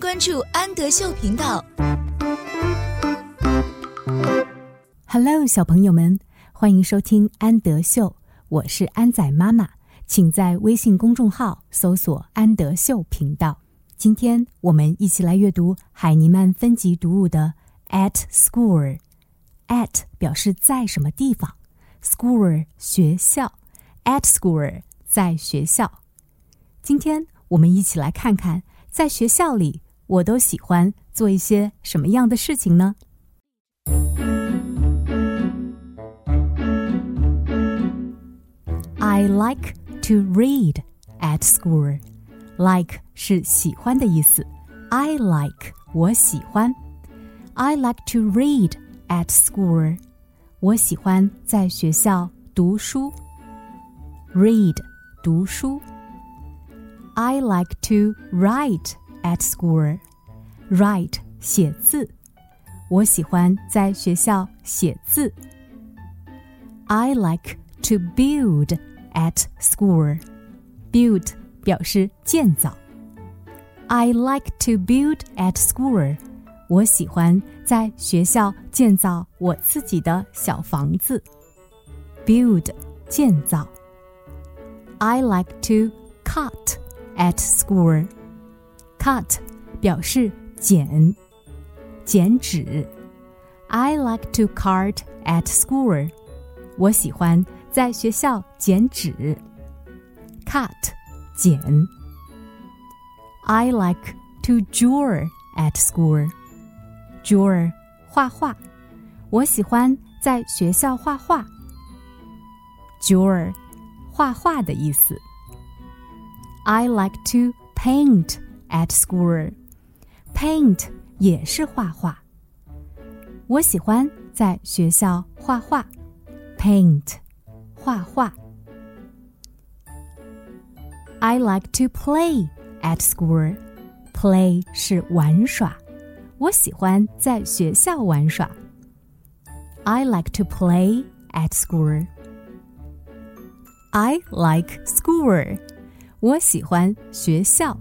关注安德秀频道。Hello，小朋友们，欢迎收听安德秀，我是安仔妈妈，请在微信公众号搜索“安德秀频道”。今天我们一起来阅读海尼曼分级读物的《At School》。At 表示在什么地方，School 学校，At School 在学校。今天我们一起来看看，在学校里我都喜欢做一些什么样的事情呢？I like to read at school. Like 是喜欢的意思。I like 我喜欢。I like to read at school. 我喜欢在学校读书。Read 读书。I like to write at school. Write 写字。我喜欢在学校写字。I like to build at school. Build 表示建造。I like to build at school. 我喜欢在学校建造我自己的小房子。Build 建造。I like to cut at school. Cut 表示 剪，剪纸。I like to cut at school. 我喜欢在学校剪纸，cut 剪。I like to draw at school. Draw 画画，我喜欢在学校画画。Draw 画画的意思。I like to paint at school. Paint 也是画画。我喜欢在学校画画。Paint 画画。I like to play at school. Play 是玩耍，我喜欢在学校玩耍。I like to play at school. I like school. 我喜欢学校。